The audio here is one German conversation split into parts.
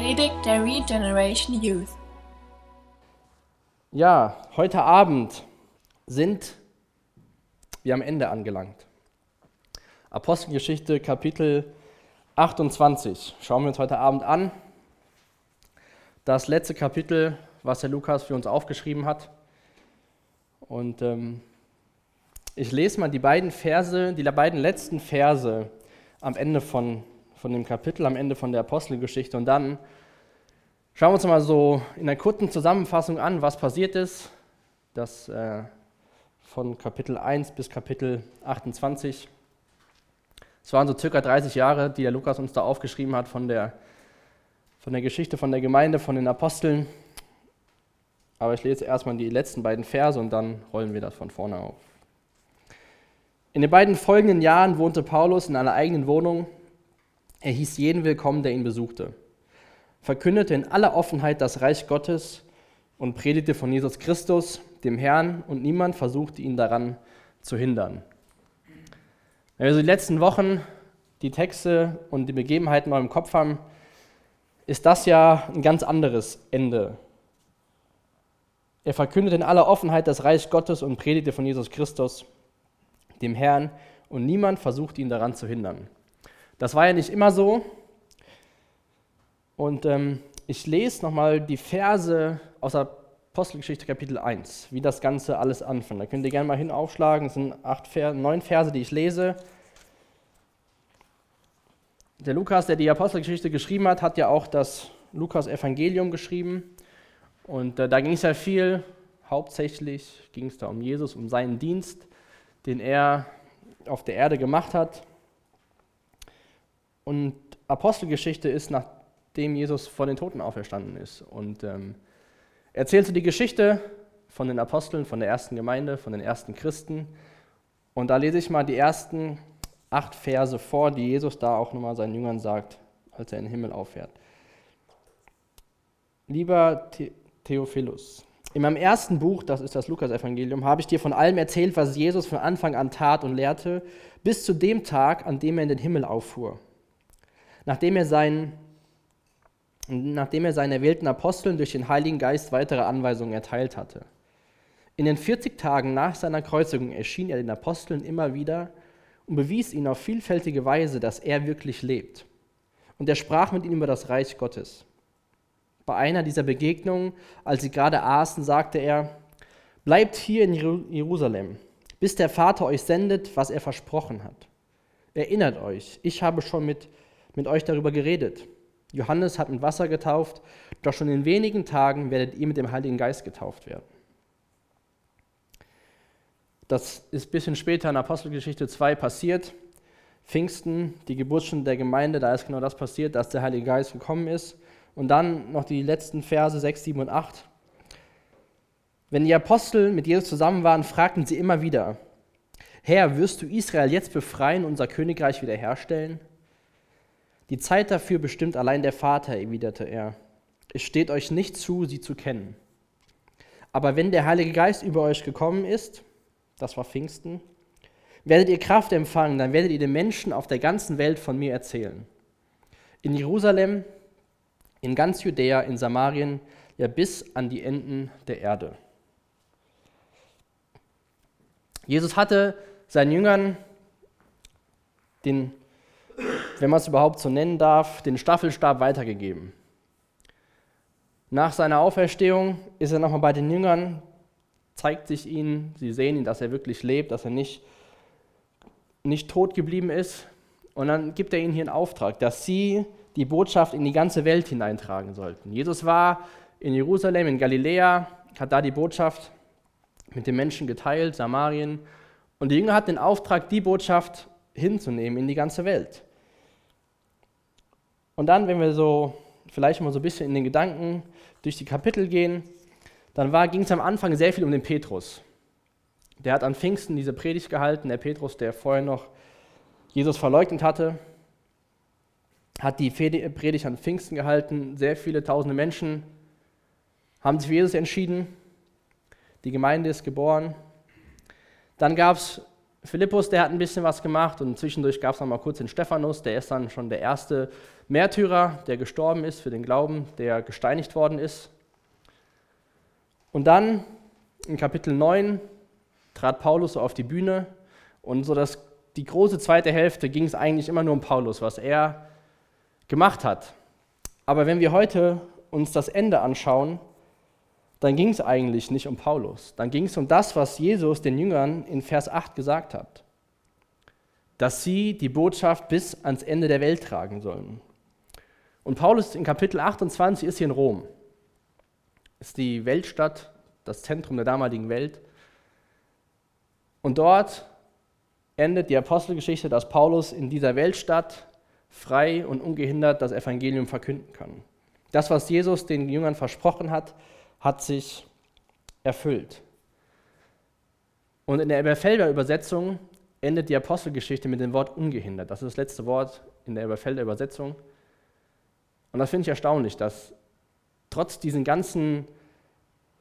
Predigt der Regeneration Youth. Ja, heute Abend sind wir am Ende angelangt. Apostelgeschichte Kapitel 28 schauen wir uns heute Abend an. Das letzte Kapitel, was der Lukas für uns aufgeschrieben hat. Und ähm, ich lese mal die beiden Verse, die beiden letzten Verse am Ende von, von dem Kapitel, am Ende von der Apostelgeschichte. Und dann schauen wir uns mal so in einer kurzen Zusammenfassung an, was passiert ist. Das äh, von Kapitel 1 bis Kapitel 28. Es waren so circa 30 Jahre, die der Lukas uns da aufgeschrieben hat von der, von der Geschichte von der Gemeinde, von den Aposteln. Aber ich lese erstmal die letzten beiden Verse und dann rollen wir das von vorne auf. In den beiden folgenden Jahren wohnte Paulus in einer eigenen Wohnung. Er hieß jeden willkommen, der ihn besuchte, verkündete in aller Offenheit das Reich Gottes und predigte von Jesus Christus, dem Herrn, und niemand versuchte ihn daran zu hindern. Wenn wir so die letzten Wochen die Texte und die Begebenheiten noch im Kopf haben, ist das ja ein ganz anderes Ende er verkündete in aller Offenheit das Reich Gottes und predigte von Jesus Christus, dem Herrn, und niemand versuchte ihn daran zu hindern. Das war ja nicht immer so. Und ähm, ich lese nochmal die Verse aus der Apostelgeschichte Kapitel 1, wie das Ganze alles anfängt. Da könnt ihr gerne mal hin aufschlagen. Es sind acht neun Verse, die ich lese. Der Lukas, der die Apostelgeschichte geschrieben hat, hat ja auch das Lukas-Evangelium geschrieben. Und äh, da ging es ja viel, hauptsächlich ging es da um Jesus, um seinen Dienst, den er auf der Erde gemacht hat. Und Apostelgeschichte ist, nachdem Jesus von den Toten auferstanden ist. Und ähm, erzählt so die Geschichte von den Aposteln, von der ersten Gemeinde, von den ersten Christen. Und da lese ich mal die ersten acht Verse vor, die Jesus da auch nochmal seinen Jüngern sagt, als er in den Himmel auffährt. Lieber Theophilus. In meinem ersten Buch, das ist das Lukas-Evangelium, habe ich dir von allem erzählt, was Jesus von Anfang an tat und lehrte, bis zu dem Tag, an dem er in den Himmel auffuhr. Nachdem er seinen, nachdem er seinen erwählten Aposteln durch den Heiligen Geist weitere Anweisungen erteilt hatte. In den 40 Tagen nach seiner Kreuzigung erschien er den Aposteln immer wieder und bewies ihnen auf vielfältige Weise, dass er wirklich lebt. Und er sprach mit ihnen über das Reich Gottes. Bei einer dieser Begegnungen, als sie gerade aßen, sagte er, bleibt hier in Jerusalem, bis der Vater euch sendet, was er versprochen hat. Erinnert euch, ich habe schon mit, mit euch darüber geredet. Johannes hat mit Wasser getauft, doch schon in wenigen Tagen werdet ihr mit dem Heiligen Geist getauft werden. Das ist ein bisschen später in Apostelgeschichte 2 passiert. Pfingsten, die Geburtsstunde der Gemeinde, da ist genau das passiert, dass der Heilige Geist gekommen ist. Und dann noch die letzten Verse 6, 7 und 8. Wenn die Apostel mit Jesus zusammen waren, fragten sie immer wieder, Herr, wirst du Israel jetzt befreien und unser Königreich wiederherstellen? Die Zeit dafür bestimmt allein der Vater, erwiderte er. Es steht euch nicht zu, sie zu kennen. Aber wenn der Heilige Geist über euch gekommen ist, das war Pfingsten, werdet ihr Kraft empfangen, dann werdet ihr den Menschen auf der ganzen Welt von mir erzählen. In Jerusalem, in ganz Judäa, in Samarien, ja bis an die Enden der Erde. Jesus hatte seinen Jüngern den, wenn man es überhaupt so nennen darf, den Staffelstab weitergegeben. Nach seiner Auferstehung ist er nochmal bei den Jüngern, zeigt sich ihnen, sie sehen ihn, dass er wirklich lebt, dass er nicht, nicht tot geblieben ist. Und dann gibt er ihnen hier einen Auftrag, dass sie die Botschaft in die ganze Welt hineintragen sollten. Jesus war in Jerusalem, in Galiläa, hat da die Botschaft mit den Menschen geteilt, Samarien. Und die Jünger hatten den Auftrag, die Botschaft hinzunehmen in die ganze Welt. Und dann, wenn wir so vielleicht mal so ein bisschen in den Gedanken durch die Kapitel gehen, dann ging es am Anfang sehr viel um den Petrus. Der hat an Pfingsten diese Predigt gehalten, der Petrus, der vorher noch Jesus verleugnet hatte hat die Predigt an Pfingsten gehalten. Sehr viele tausende Menschen haben sich für Jesus entschieden. Die Gemeinde ist geboren. Dann gab es Philippus, der hat ein bisschen was gemacht und zwischendurch gab es noch mal kurz den Stephanus, der ist dann schon der erste Märtyrer, der gestorben ist für den Glauben, der gesteinigt worden ist. Und dann in Kapitel 9 trat Paulus so auf die Bühne und so das, die große zweite Hälfte ging es eigentlich immer nur um Paulus, was er gemacht hat. Aber wenn wir heute uns das Ende anschauen, dann ging es eigentlich nicht um Paulus. Dann ging es um das, was Jesus den Jüngern in Vers 8 gesagt hat. Dass sie die Botschaft bis ans Ende der Welt tragen sollen. Und Paulus in Kapitel 28 ist hier in Rom. Ist die Weltstadt, das Zentrum der damaligen Welt. Und dort endet die Apostelgeschichte, dass Paulus in dieser Weltstadt frei und ungehindert das Evangelium verkünden kann. Das, was Jesus den Jüngern versprochen hat, hat sich erfüllt. Und in der Elberfelder Übersetzung endet die Apostelgeschichte mit dem Wort ungehindert. Das ist das letzte Wort in der Elberfelder Übersetzung. Und das finde ich erstaunlich, dass trotz diesen ganzen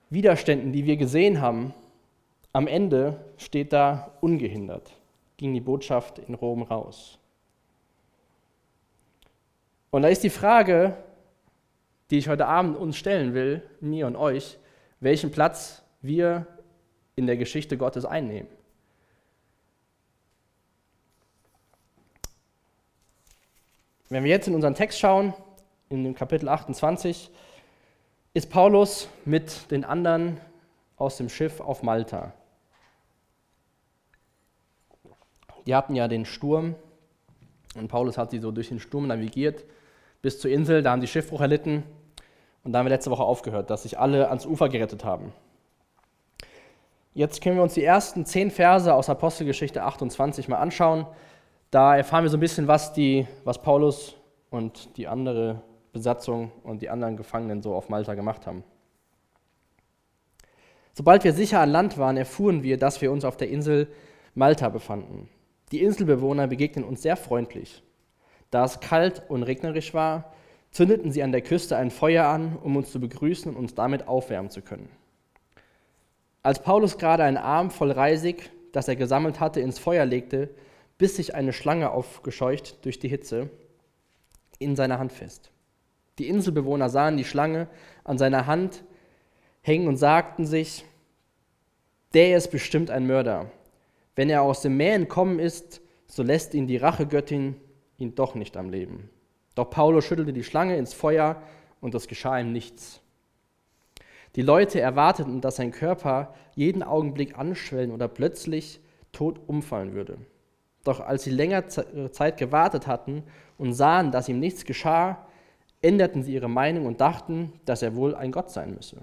Widerständen, die wir gesehen haben, am Ende steht da ungehindert, ging die Botschaft in Rom raus. Und da ist die Frage, die ich heute Abend uns stellen will, mir und euch, welchen Platz wir in der Geschichte Gottes einnehmen. Wenn wir jetzt in unseren Text schauen, in dem Kapitel 28, ist Paulus mit den anderen aus dem Schiff auf Malta. Die hatten ja den Sturm und Paulus hat sie so durch den Sturm navigiert bis zur Insel, da haben die Schiffbruch erlitten und da haben wir letzte Woche aufgehört, dass sich alle ans Ufer gerettet haben. Jetzt können wir uns die ersten zehn Verse aus Apostelgeschichte 28 mal anschauen. Da erfahren wir so ein bisschen, was, die, was Paulus und die andere Besatzung und die anderen Gefangenen so auf Malta gemacht haben. Sobald wir sicher an Land waren, erfuhren wir, dass wir uns auf der Insel Malta befanden. Die Inselbewohner begegnen uns sehr freundlich. Da es kalt und regnerisch war, zündeten sie an der Küste ein Feuer an, um uns zu begrüßen und uns damit aufwärmen zu können. Als Paulus gerade einen Arm voll Reisig, das er gesammelt hatte, ins Feuer legte, biss sich eine Schlange aufgescheucht durch die Hitze in seiner Hand fest. Die Inselbewohner sahen die Schlange an seiner Hand hängen und sagten sich, der ist bestimmt ein Mörder. Wenn er aus dem Meer entkommen ist, so lässt ihn die Rachegöttin ihn doch nicht am Leben. Doch Paulus schüttelte die Schlange ins Feuer und es geschah ihm nichts. Die Leute erwarteten, dass sein Körper jeden Augenblick anschwellen oder plötzlich tot umfallen würde. Doch als sie länger Zeit gewartet hatten und sahen, dass ihm nichts geschah, änderten sie ihre Meinung und dachten, dass er wohl ein Gott sein müsse.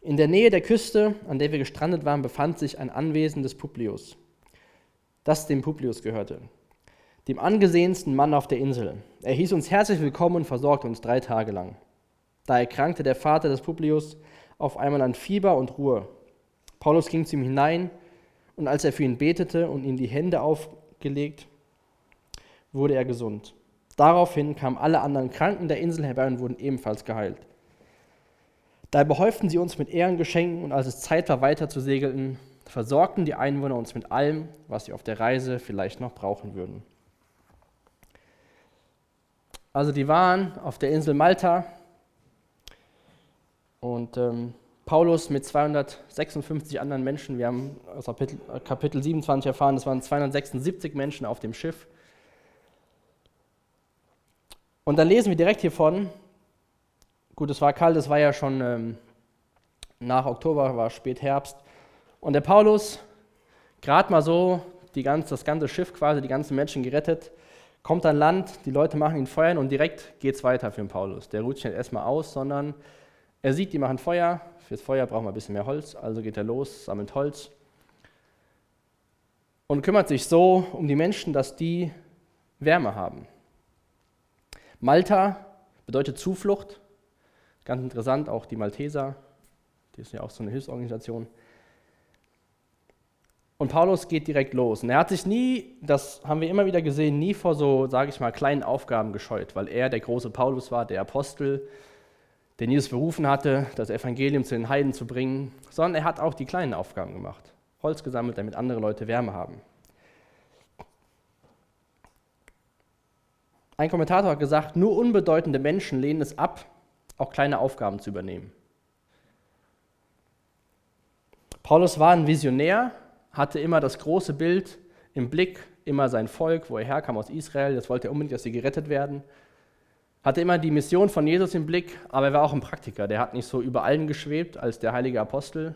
In der Nähe der Küste, an der wir gestrandet waren, befand sich ein Anwesen des Publius, das dem Publius gehörte dem angesehensten Mann auf der Insel. Er hieß uns herzlich willkommen und versorgte uns drei Tage lang. Da erkrankte der Vater des Publius auf einmal an Fieber und Ruhe. Paulus ging zu ihm hinein und als er für ihn betete und ihm die Hände aufgelegt, wurde er gesund. Daraufhin kamen alle anderen Kranken der Insel herbei und wurden ebenfalls geheilt. Da behäuften sie uns mit Ehrengeschenken und als es Zeit war, weiter zu segeln, versorgten die Einwohner uns mit allem, was sie auf der Reise vielleicht noch brauchen würden. Also die waren auf der Insel Malta und ähm, Paulus mit 256 anderen Menschen, wir haben aus Kapitel, Kapitel 27 erfahren, es waren 276 Menschen auf dem Schiff. Und dann lesen wir direkt hiervon, gut, es war kalt, es war ja schon ähm, nach Oktober, war spät Herbst. Und der Paulus, gerade mal so, die ganz, das ganze Schiff quasi, die ganzen Menschen gerettet, kommt an Land, die Leute machen ihn feuern und direkt geht es weiter für den Paulus. Der ruht sich nicht erstmal aus, sondern er sieht, die machen Feuer. Fürs Feuer braucht man ein bisschen mehr Holz, also geht er los, sammelt Holz und kümmert sich so um die Menschen, dass die Wärme haben. Malta bedeutet Zuflucht. Ganz interessant, auch die Malteser, die ist ja auch so eine Hilfsorganisation. Und Paulus geht direkt los. Und er hat sich nie, das haben wir immer wieder gesehen, nie vor so, sage ich mal, kleinen Aufgaben gescheut, weil er der große Paulus war, der Apostel, der Jesus berufen hatte, das Evangelium zu den Heiden zu bringen, sondern er hat auch die kleinen Aufgaben gemacht. Holz gesammelt, damit andere Leute Wärme haben. Ein Kommentator hat gesagt, nur unbedeutende Menschen lehnen es ab, auch kleine Aufgaben zu übernehmen. Paulus war ein Visionär, hatte immer das große Bild im Blick, immer sein Volk, wo er herkam aus Israel, das wollte er unbedingt, dass sie gerettet werden. Hatte immer die Mission von Jesus im Blick, aber er war auch ein Praktiker. Der hat nicht so über allen geschwebt als der heilige Apostel,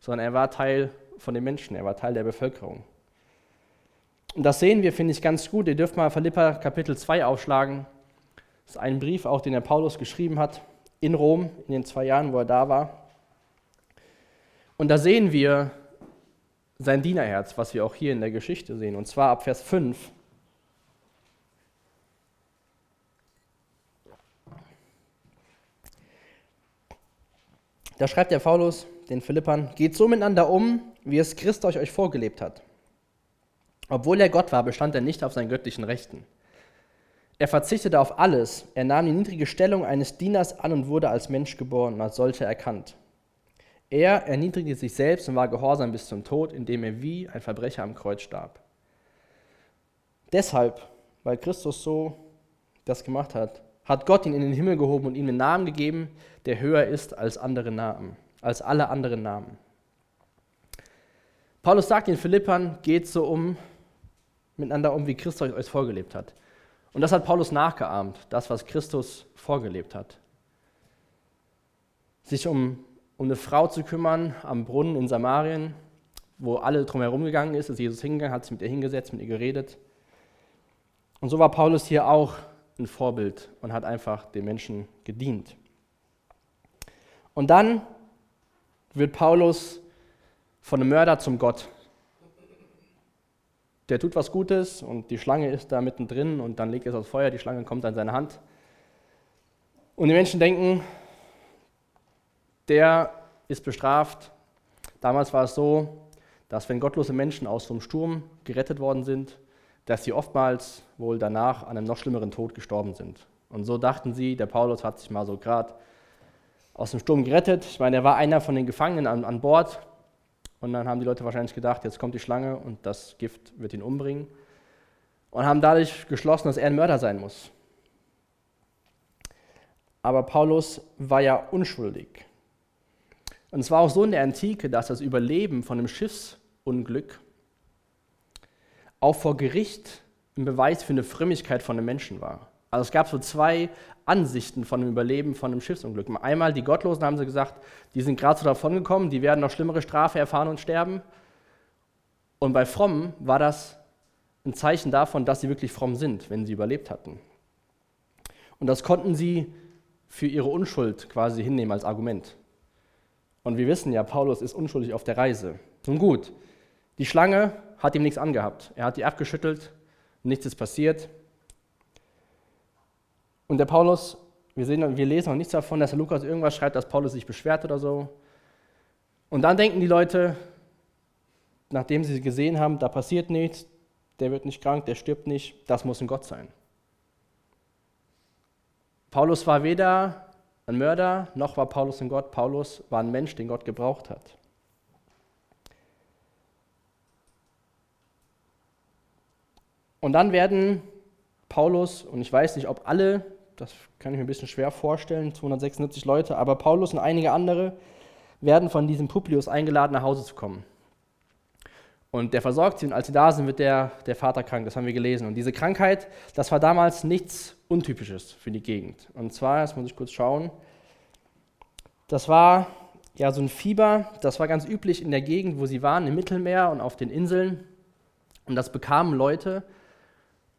sondern er war Teil von den Menschen, er war Teil der Bevölkerung. Und das sehen wir, finde ich, ganz gut. Ihr dürft mal Philippa Kapitel 2 aufschlagen. Das ist ein Brief, auch den der Paulus geschrieben hat in Rom, in den zwei Jahren, wo er da war. Und da sehen wir sein Dienerherz, was wir auch hier in der Geschichte sehen. Und zwar ab Vers 5. Da schreibt der Paulus den Philippern, geht so miteinander um, wie es Christus euch vorgelebt hat. Obwohl er Gott war, bestand er nicht auf seinen göttlichen Rechten. Er verzichtete auf alles, er nahm die niedrige Stellung eines Dieners an und wurde als Mensch geboren und als solcher erkannt. Er erniedrigte sich selbst und war gehorsam bis zum Tod, indem er wie ein Verbrecher am Kreuz starb. Deshalb, weil Christus so das gemacht hat, hat Gott ihn in den Himmel gehoben und ihm einen Namen gegeben, der höher ist als andere Namen, als alle anderen Namen. Paulus sagt den Philippern, geht so um miteinander um, wie Christus euch vorgelebt hat. Und das hat Paulus nachgeahmt, das, was Christus vorgelebt hat. Sich um um eine Frau zu kümmern am Brunnen in Samarien, wo alle drumherum gegangen ist, ist Jesus hingegangen, hat sich mit ihr hingesetzt, mit ihr geredet. Und so war Paulus hier auch ein Vorbild und hat einfach den Menschen gedient. Und dann wird Paulus von einem Mörder zum Gott. Der tut was Gutes und die Schlange ist da mittendrin und dann legt er es aufs Feuer, die Schlange kommt an seine Hand. Und die Menschen denken, der ist bestraft. Damals war es so, dass wenn gottlose Menschen aus so einem Sturm gerettet worden sind, dass sie oftmals wohl danach an einem noch schlimmeren Tod gestorben sind. Und so dachten sie, der Paulus hat sich mal so gerade aus dem Sturm gerettet. Ich meine, er war einer von den Gefangenen an, an Bord. Und dann haben die Leute wahrscheinlich gedacht, jetzt kommt die Schlange und das Gift wird ihn umbringen. Und haben dadurch geschlossen, dass er ein Mörder sein muss. Aber Paulus war ja unschuldig. Und es war auch so in der Antike, dass das Überleben von einem Schiffsunglück auch vor Gericht ein Beweis für eine Frömmigkeit von einem Menschen war. Also es gab so zwei Ansichten von dem Überleben von einem Schiffsunglück. Einmal die Gottlosen haben sie gesagt, die sind gerade so davongekommen, die werden noch schlimmere Strafe erfahren und sterben. Und bei Frommen war das ein Zeichen davon, dass sie wirklich fromm sind, wenn sie überlebt hatten. Und das konnten sie für ihre Unschuld quasi hinnehmen als Argument. Und wir wissen ja, Paulus ist unschuldig auf der Reise. Nun gut, die Schlange hat ihm nichts angehabt. Er hat die abgeschüttelt, nichts ist passiert. Und der Paulus, wir, sehen, wir lesen auch nichts davon, dass der Lukas irgendwas schreibt, dass Paulus sich beschwert oder so. Und dann denken die Leute, nachdem sie gesehen haben, da passiert nichts, der wird nicht krank, der stirbt nicht, das muss ein Gott sein. Paulus war weder ein Mörder, noch war Paulus ein Gott. Paulus war ein Mensch, den Gott gebraucht hat. Und dann werden Paulus, und ich weiß nicht, ob alle, das kann ich mir ein bisschen schwer vorstellen, 276 Leute, aber Paulus und einige andere werden von diesem Publius eingeladen, nach Hause zu kommen. Und der versorgt sie und als sie da sind, wird der, der Vater krank, das haben wir gelesen. Und diese Krankheit, das war damals nichts Untypisches für die Gegend. Und zwar, jetzt muss ich kurz schauen, das war ja so ein Fieber, das war ganz üblich in der Gegend, wo sie waren, im Mittelmeer und auf den Inseln. Und das bekamen Leute.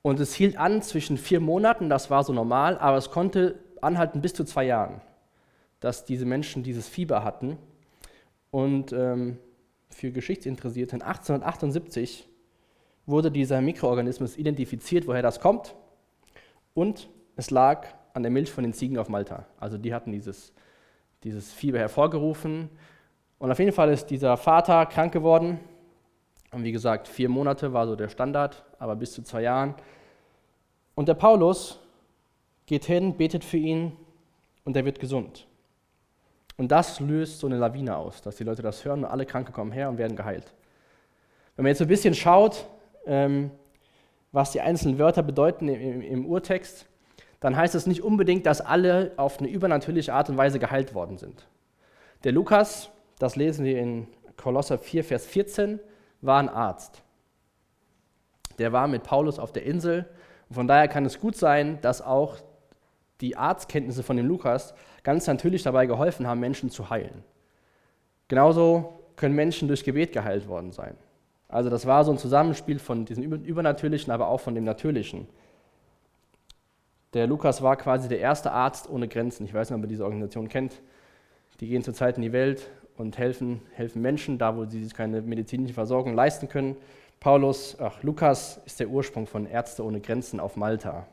Und es hielt an zwischen vier Monaten, das war so normal, aber es konnte anhalten bis zu zwei Jahren, dass diese Menschen dieses Fieber hatten. Und ähm, für Geschichtsinteressierte, 1878 wurde dieser Mikroorganismus identifiziert, woher das kommt. Und es lag an der Milch von den Ziegen auf Malta. Also die hatten dieses, dieses Fieber hervorgerufen. Und auf jeden Fall ist dieser Vater krank geworden. Und wie gesagt, vier Monate war so der Standard, aber bis zu zwei Jahren. Und der Paulus geht hin, betet für ihn und er wird gesund. Und das löst so eine Lawine aus, dass die Leute das hören und alle Kranke kommen her und werden geheilt. Wenn man jetzt so ein bisschen schaut, ähm, was die einzelnen Wörter bedeuten im, im Urtext, dann heißt es nicht unbedingt, dass alle auf eine übernatürliche Art und Weise geheilt worden sind. Der Lukas, das lesen wir in Kolosser 4, Vers 14, war ein Arzt. Der war mit Paulus auf der Insel. Und von daher kann es gut sein, dass auch die Arztkenntnisse von dem Lukas ganz natürlich dabei geholfen haben, Menschen zu heilen. Genauso können Menschen durch Gebet geheilt worden sein. Also das war so ein Zusammenspiel von diesem Übernatürlichen, aber auch von dem Natürlichen. Der Lukas war quasi der erste Arzt ohne Grenzen. Ich weiß nicht, ob ihr diese Organisation kennt. Die gehen zurzeit in die Welt und helfen, helfen Menschen, da wo sie sich keine medizinische Versorgung leisten können. Paulus, ach, Lukas ist der Ursprung von Ärzte ohne Grenzen auf Malta.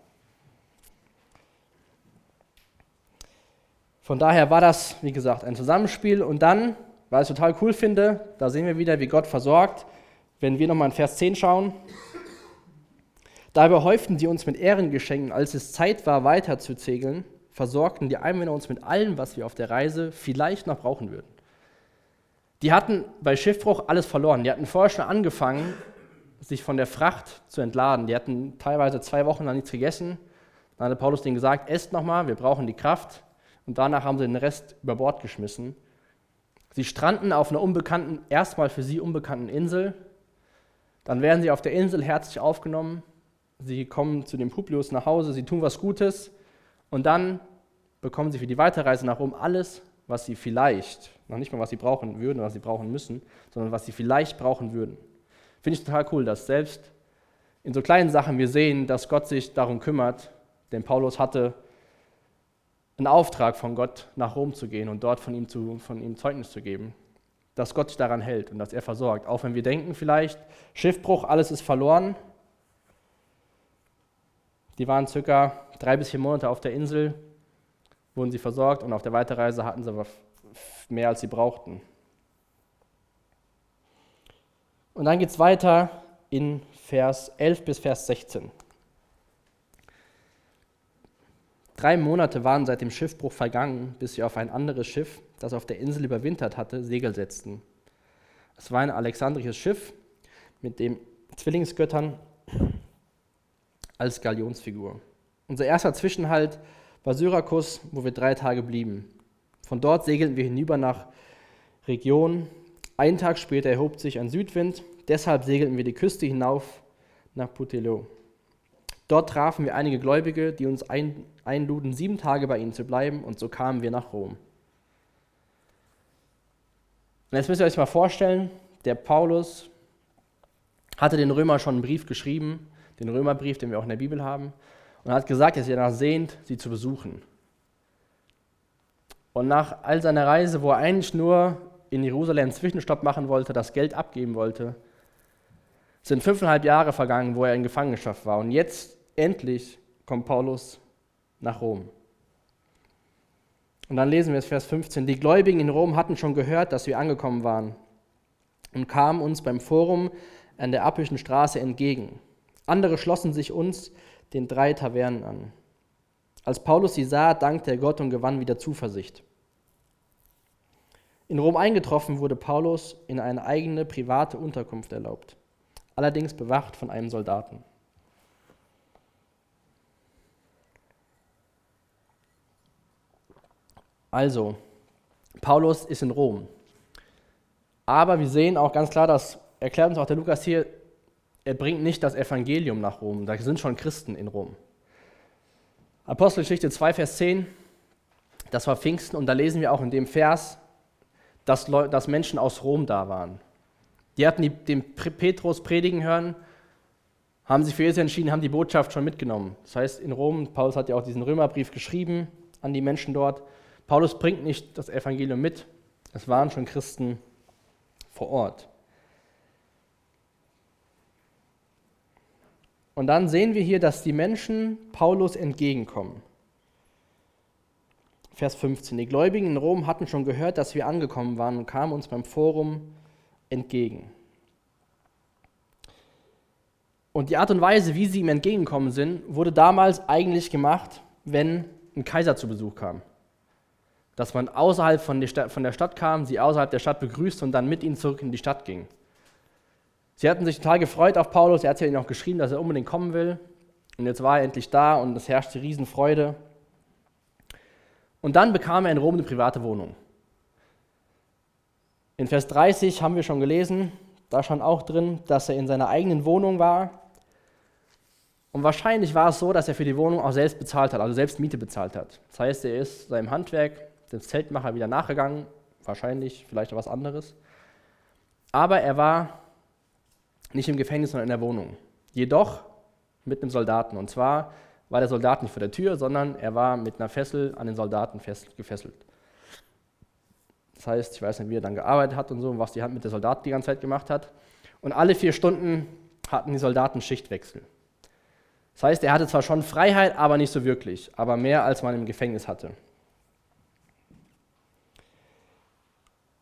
Von daher war das, wie gesagt, ein Zusammenspiel. Und dann, weil ich es total cool finde, da sehen wir wieder, wie Gott versorgt. Wenn wir nochmal in Vers 10 schauen, Dabei häuften sie uns mit Ehrengeschenken, als es Zeit war, weiterzuzegeln, versorgten die Einwohner uns mit allem, was wir auf der Reise vielleicht noch brauchen würden. Die hatten bei Schiffbruch alles verloren. Die hatten vorher schon angefangen, sich von der Fracht zu entladen. Die hatten teilweise zwei Wochen lang nichts gegessen. Dann hatte Paulus denen gesagt, esst nochmal, wir brauchen die Kraft. Und danach haben sie den Rest über Bord geschmissen. Sie stranden auf einer unbekannten, erstmal für sie unbekannten Insel. Dann werden sie auf der Insel herzlich aufgenommen sie kommen zu dem Publius nach Hause, sie tun was Gutes und dann bekommen sie für die Weiterreise nach Rom alles, was sie vielleicht, noch nicht mal was sie brauchen würden, was sie brauchen müssen, sondern was sie vielleicht brauchen würden. Finde ich total cool, dass selbst in so kleinen Sachen wir sehen, dass Gott sich darum kümmert, denn Paulus hatte einen Auftrag von Gott, nach Rom zu gehen und dort von ihm, zu, von ihm Zeugnis zu geben, dass Gott sich daran hält und dass er versorgt. Auch wenn wir denken vielleicht, Schiffbruch, alles ist verloren, die waren circa drei bis vier Monate auf der Insel, wurden sie versorgt und auf der Weiterreise hatten sie mehr, als sie brauchten. Und dann geht es weiter in Vers 11 bis Vers 16. Drei Monate waren seit dem Schiffbruch vergangen, bis sie auf ein anderes Schiff, das auf der Insel überwintert hatte, Segel setzten. Es war ein alexandrisches Schiff mit den Zwillingsgöttern als Galionsfigur. Unser erster Zwischenhalt war Syrakus, wo wir drei Tage blieben. Von dort segelten wir hinüber nach Region. Einen Tag später erhob sich ein Südwind, deshalb segelten wir die Küste hinauf nach Putello. Dort trafen wir einige Gläubige, die uns einluden, sieben Tage bei ihnen zu bleiben, und so kamen wir nach Rom. Und jetzt müsst ihr euch mal vorstellen, der Paulus hatte den Römer schon einen Brief geschrieben den Römerbrief, den wir auch in der Bibel haben, und hat gesagt, dass er danach sehnt, sie zu besuchen. Und nach all seiner Reise, wo er eigentlich nur in Jerusalem einen Zwischenstopp machen wollte, das Geld abgeben wollte, sind fünfeinhalb Jahre vergangen, wo er in Gefangenschaft war. Und jetzt endlich kommt Paulus nach Rom. Und dann lesen wir es Vers 15. Die Gläubigen in Rom hatten schon gehört, dass wir angekommen waren und kamen uns beim Forum an der Appischen Straße entgegen. Andere schlossen sich uns den drei Tavernen an. Als Paulus sie sah, dankte er Gott und gewann wieder Zuversicht. In Rom eingetroffen wurde Paulus in eine eigene private Unterkunft erlaubt, allerdings bewacht von einem Soldaten. Also, Paulus ist in Rom. Aber wir sehen auch ganz klar, das erklärt uns auch der Lukas hier, er bringt nicht das Evangelium nach Rom. Da sind schon Christen in Rom. Apostelgeschichte 2, Vers 10, das war Pfingsten und da lesen wir auch in dem Vers, dass, dass Menschen aus Rom da waren. Die hatten die, den Petrus predigen hören, haben sich für Jesus entschieden, haben die Botschaft schon mitgenommen. Das heißt, in Rom, Paulus hat ja auch diesen Römerbrief geschrieben an die Menschen dort. Paulus bringt nicht das Evangelium mit, es waren schon Christen vor Ort. Und dann sehen wir hier, dass die Menschen Paulus entgegenkommen. Vers 15. Die Gläubigen in Rom hatten schon gehört, dass wir angekommen waren und kamen uns beim Forum entgegen. Und die Art und Weise, wie sie ihm entgegengekommen sind, wurde damals eigentlich gemacht, wenn ein Kaiser zu Besuch kam. Dass man außerhalb von der Stadt, von der Stadt kam, sie außerhalb der Stadt begrüßte und dann mit ihnen zurück in die Stadt ging. Sie hatten sich total gefreut auf Paulus, er hat ihnen auch geschrieben, dass er unbedingt kommen will. Und jetzt war er endlich da und es herrschte Riesenfreude. Und dann bekam er in Rom eine private Wohnung. In Vers 30 haben wir schon gelesen, da stand auch drin, dass er in seiner eigenen Wohnung war. Und wahrscheinlich war es so, dass er für die Wohnung auch selbst bezahlt hat, also selbst Miete bezahlt hat. Das heißt, er ist seinem Handwerk, dem Zeltmacher wieder nachgegangen, wahrscheinlich, vielleicht was anderes. Aber er war nicht im Gefängnis, sondern in der Wohnung. Jedoch mit einem Soldaten. Und zwar war der Soldat nicht vor der Tür, sondern er war mit einer Fessel an den Soldaten gefesselt. Das heißt, ich weiß nicht, wie er dann gearbeitet hat und so, was die Hand mit der Soldat die ganze Zeit gemacht hat. Und alle vier Stunden hatten die Soldaten Schichtwechsel. Das heißt, er hatte zwar schon Freiheit, aber nicht so wirklich, aber mehr als man im Gefängnis hatte.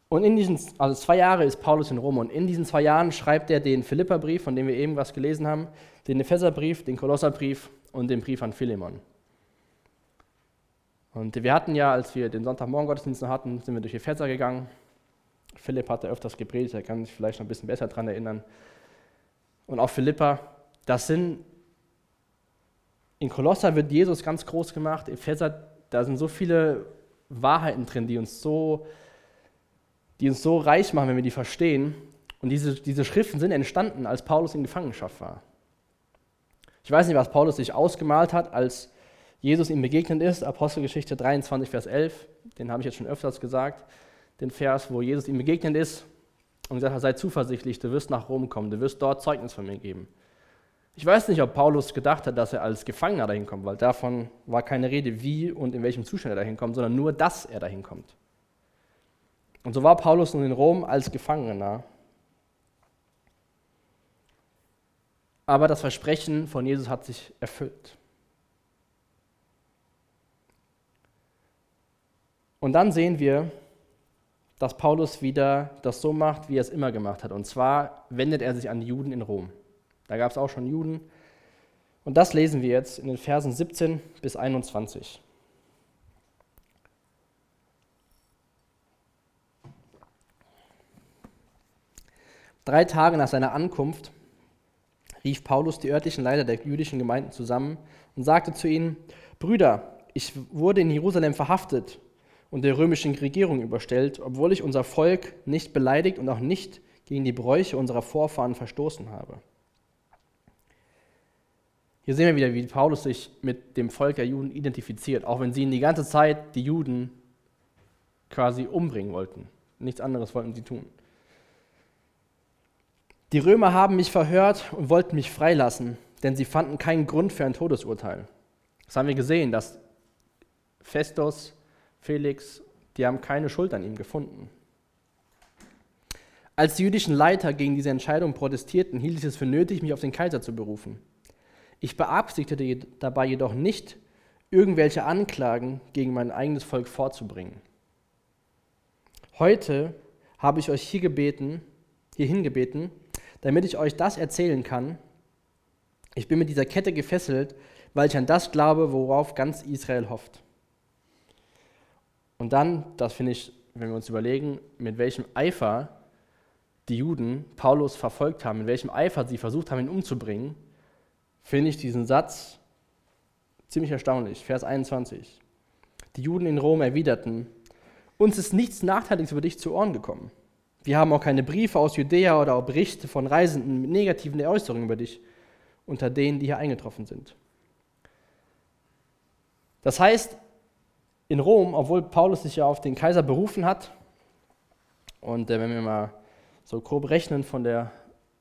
Und in diesen, also zwei Jahre ist Paulus in Rom und in diesen zwei Jahren schreibt er den Philipperbrief, von dem wir eben was gelesen haben, den Epheserbrief, den Kolosserbrief und den Brief an Philemon. Und wir hatten ja, als wir den Sonntagmorgen Gottesdienst hatten, sind wir durch Epheser gegangen. Philipp hatte öfters gepredigt, er kann sich vielleicht noch ein bisschen besser daran erinnern. Und auch Philippa, das sind, in Kolosser wird Jesus ganz groß gemacht, Epheser, da sind so viele Wahrheiten drin, die uns so die uns so reich machen, wenn wir die verstehen. Und diese, diese Schriften sind entstanden, als Paulus in Gefangenschaft war. Ich weiß nicht, was Paulus sich ausgemalt hat, als Jesus ihm begegnet ist. Apostelgeschichte 23, Vers 11, den habe ich jetzt schon öfters gesagt. Den Vers, wo Jesus ihm begegnet ist und gesagt hat, sei zuversichtlich, du wirst nach Rom kommen, du wirst dort Zeugnis von mir geben. Ich weiß nicht, ob Paulus gedacht hat, dass er als Gefangener dahin kommt, weil davon war keine Rede, wie und in welchem Zustand er dahin kommt, sondern nur, dass er dahin kommt. Und so war Paulus nun in Rom als Gefangener. Aber das Versprechen von Jesus hat sich erfüllt. Und dann sehen wir, dass Paulus wieder das so macht, wie er es immer gemacht hat. Und zwar wendet er sich an die Juden in Rom. Da gab es auch schon Juden. Und das lesen wir jetzt in den Versen 17 bis 21. Drei Tage nach seiner Ankunft rief Paulus die örtlichen Leiter der jüdischen Gemeinden zusammen und sagte zu ihnen, Brüder, ich wurde in Jerusalem verhaftet und der römischen Regierung überstellt, obwohl ich unser Volk nicht beleidigt und auch nicht gegen die Bräuche unserer Vorfahren verstoßen habe. Hier sehen wir wieder, wie Paulus sich mit dem Volk der Juden identifiziert, auch wenn sie ihn die ganze Zeit die Juden quasi umbringen wollten. Nichts anderes wollten sie tun. Die Römer haben mich verhört und wollten mich freilassen, denn sie fanden keinen Grund für ein Todesurteil. Das haben wir gesehen, dass Festus, Felix, die haben keine Schuld an ihm gefunden. Als die jüdischen Leiter gegen diese Entscheidung protestierten, hielt ich es für nötig, mich auf den Kaiser zu berufen. Ich beabsichtigte dabei jedoch nicht, irgendwelche Anklagen gegen mein eigenes Volk vorzubringen. Heute habe ich euch hier gebeten, hierhin gebeten, damit ich euch das erzählen kann. Ich bin mit dieser Kette gefesselt, weil ich an das glaube, worauf ganz Israel hofft. Und dann, das finde ich, wenn wir uns überlegen, mit welchem Eifer die Juden Paulus verfolgt haben, mit welchem Eifer sie versucht haben, ihn umzubringen, finde ich diesen Satz ziemlich erstaunlich. Vers 21. Die Juden in Rom erwiderten, uns ist nichts Nachteiliges über dich zu Ohren gekommen. Wir haben auch keine Briefe aus Judäa oder auch Berichte von Reisenden mit negativen Äußerungen über dich unter denen, die hier eingetroffen sind. Das heißt, in Rom, obwohl Paulus sich ja auf den Kaiser berufen hat, und äh, wenn wir mal so grob rechnen von der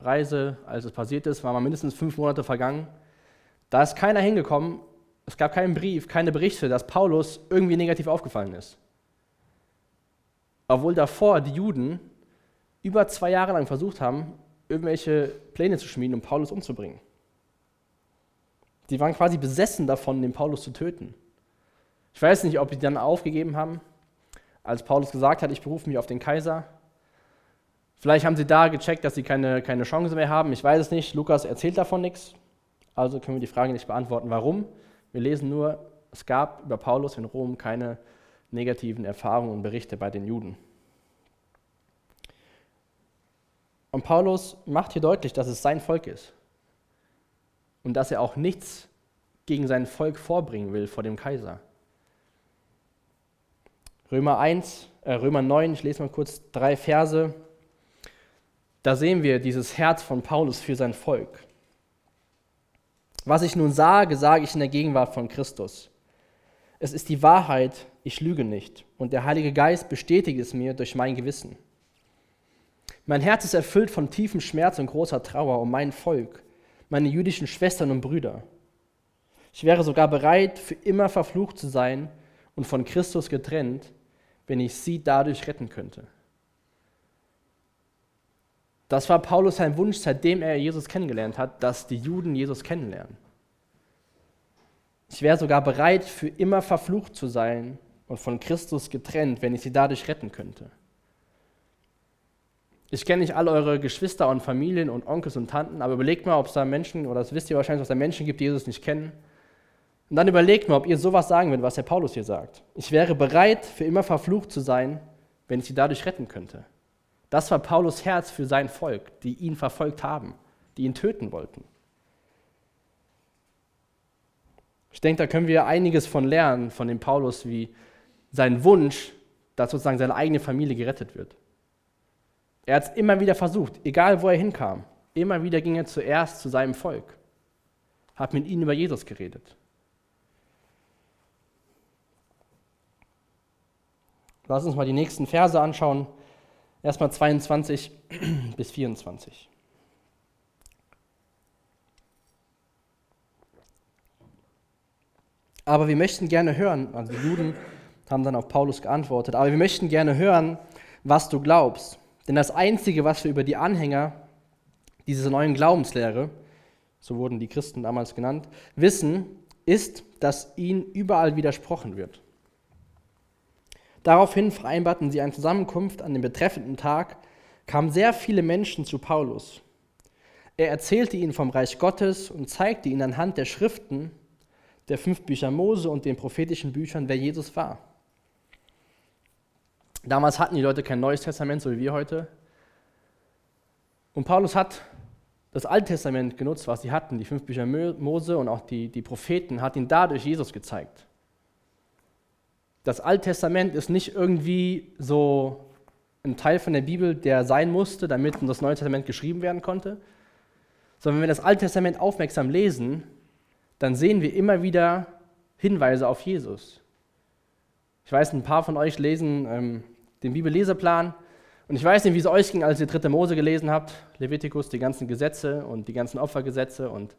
Reise, als es passiert ist, waren mal mindestens fünf Monate vergangen, da ist keiner hingekommen, es gab keinen Brief, keine Berichte, dass Paulus irgendwie negativ aufgefallen ist. Obwohl davor die Juden über zwei Jahre lang versucht haben, irgendwelche Pläne zu schmieden, um Paulus umzubringen. Die waren quasi besessen davon, den Paulus zu töten. Ich weiß nicht, ob sie dann aufgegeben haben, als Paulus gesagt hat, ich berufe mich auf den Kaiser. Vielleicht haben sie da gecheckt, dass sie keine, keine Chance mehr haben. Ich weiß es nicht. Lukas erzählt davon nichts. Also können wir die Frage nicht beantworten, warum. Wir lesen nur, es gab über Paulus in Rom keine negativen Erfahrungen und Berichte bei den Juden. Und Paulus macht hier deutlich, dass es sein Volk ist und dass er auch nichts gegen sein Volk vorbringen will vor dem Kaiser. Römer 1, äh Römer 9, ich lese mal kurz drei Verse. Da sehen wir dieses Herz von Paulus für sein Volk. Was ich nun sage, sage ich in der Gegenwart von Christus. Es ist die Wahrheit, ich lüge nicht, und der Heilige Geist bestätigt es mir durch mein Gewissen. Mein Herz ist erfüllt von tiefem Schmerz und großer Trauer um mein Volk, meine jüdischen Schwestern und Brüder. Ich wäre sogar bereit, für immer verflucht zu sein und von Christus getrennt, wenn ich sie dadurch retten könnte. Das war Paulus sein Wunsch, seitdem er Jesus kennengelernt hat, dass die Juden Jesus kennenlernen. Ich wäre sogar bereit, für immer verflucht zu sein und von Christus getrennt, wenn ich sie dadurch retten könnte. Ich kenne nicht alle eure Geschwister und Familien und Onkels und Tanten, aber überlegt mal, ob es da Menschen, oder das wisst ihr wahrscheinlich, dass es da Menschen gibt, die Jesus nicht kennen. Und dann überlegt mal, ob ihr sowas sagen würdet, was der Paulus hier sagt. Ich wäre bereit, für immer verflucht zu sein, wenn ich sie dadurch retten könnte. Das war Paulus Herz für sein Volk, die ihn verfolgt haben, die ihn töten wollten. Ich denke, da können wir einiges von lernen, von dem Paulus, wie sein Wunsch, dass sozusagen seine eigene Familie gerettet wird. Er hat es immer wieder versucht, egal wo er hinkam. Immer wieder ging er zuerst zu seinem Volk, hat mit ihnen über Jesus geredet. Lass uns mal die nächsten Verse anschauen. Erstmal 22 bis 24. Aber wir möchten gerne hören, also die Juden haben dann auf Paulus geantwortet, aber wir möchten gerne hören, was du glaubst. Denn das Einzige, was wir über die Anhänger dieser neuen Glaubenslehre, so wurden die Christen damals genannt, wissen, ist, dass ihnen überall widersprochen wird. Daraufhin vereinbarten sie eine Zusammenkunft an dem betreffenden Tag, kamen sehr viele Menschen zu Paulus. Er erzählte ihnen vom Reich Gottes und zeigte ihnen anhand der Schriften, der fünf Bücher Mose und den prophetischen Büchern, wer Jesus war. Damals hatten die Leute kein Neues Testament, so wie wir heute. Und Paulus hat das Alte Testament genutzt, was sie hatten, die fünf Bücher Mose und auch die, die Propheten, hat ihnen dadurch Jesus gezeigt das Alte Testament ist nicht irgendwie so ein Teil von der Bibel, der sein musste, damit das Neue Testament geschrieben werden konnte, sondern wenn wir das Alte Testament aufmerksam lesen, dann sehen wir immer wieder Hinweise auf Jesus. Ich weiß, ein paar von euch lesen ähm, den Bibelleseplan und ich weiß nicht, wie es euch ging, als ihr dritte Mose gelesen habt, Levitikus, die ganzen Gesetze und die ganzen Opfergesetze und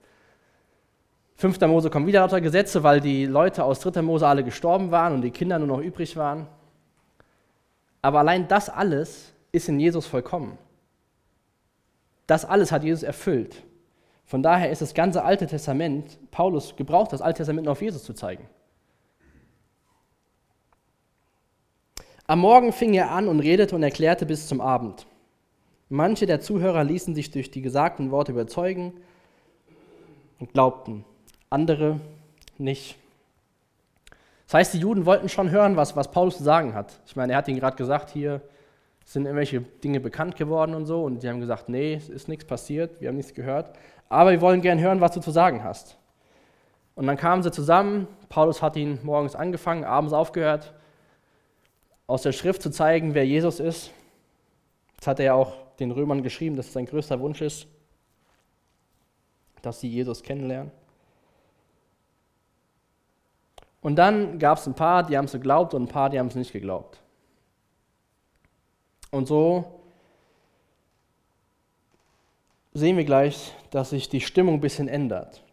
5. Mose kommen wieder lauter Gesetze, weil die Leute aus 3. Mose alle gestorben waren und die Kinder nur noch übrig waren. Aber allein das alles ist in Jesus vollkommen. Das alles hat Jesus erfüllt. Von daher ist das ganze Alte Testament, Paulus gebraucht das Alte Testament nur auf Jesus zu zeigen. Am Morgen fing er an und redete und erklärte bis zum Abend. Manche der Zuhörer ließen sich durch die gesagten Worte überzeugen und glaubten andere nicht. Das heißt, die Juden wollten schon hören, was, was Paulus zu sagen hat. Ich meine, er hat ihnen gerade gesagt, hier sind irgendwelche Dinge bekannt geworden und so, und die haben gesagt, nee, es ist nichts passiert, wir haben nichts gehört, aber wir wollen gern hören, was du zu sagen hast. Und dann kamen sie zusammen, Paulus hat ihn morgens angefangen, abends aufgehört, aus der Schrift zu zeigen, wer Jesus ist. Das hat er ja auch den Römern geschrieben, dass es sein größter Wunsch ist, dass sie Jesus kennenlernen. Und dann gab es ein paar, die haben es geglaubt und ein paar, die haben es nicht geglaubt. Und so sehen wir gleich, dass sich die Stimmung ein bisschen ändert.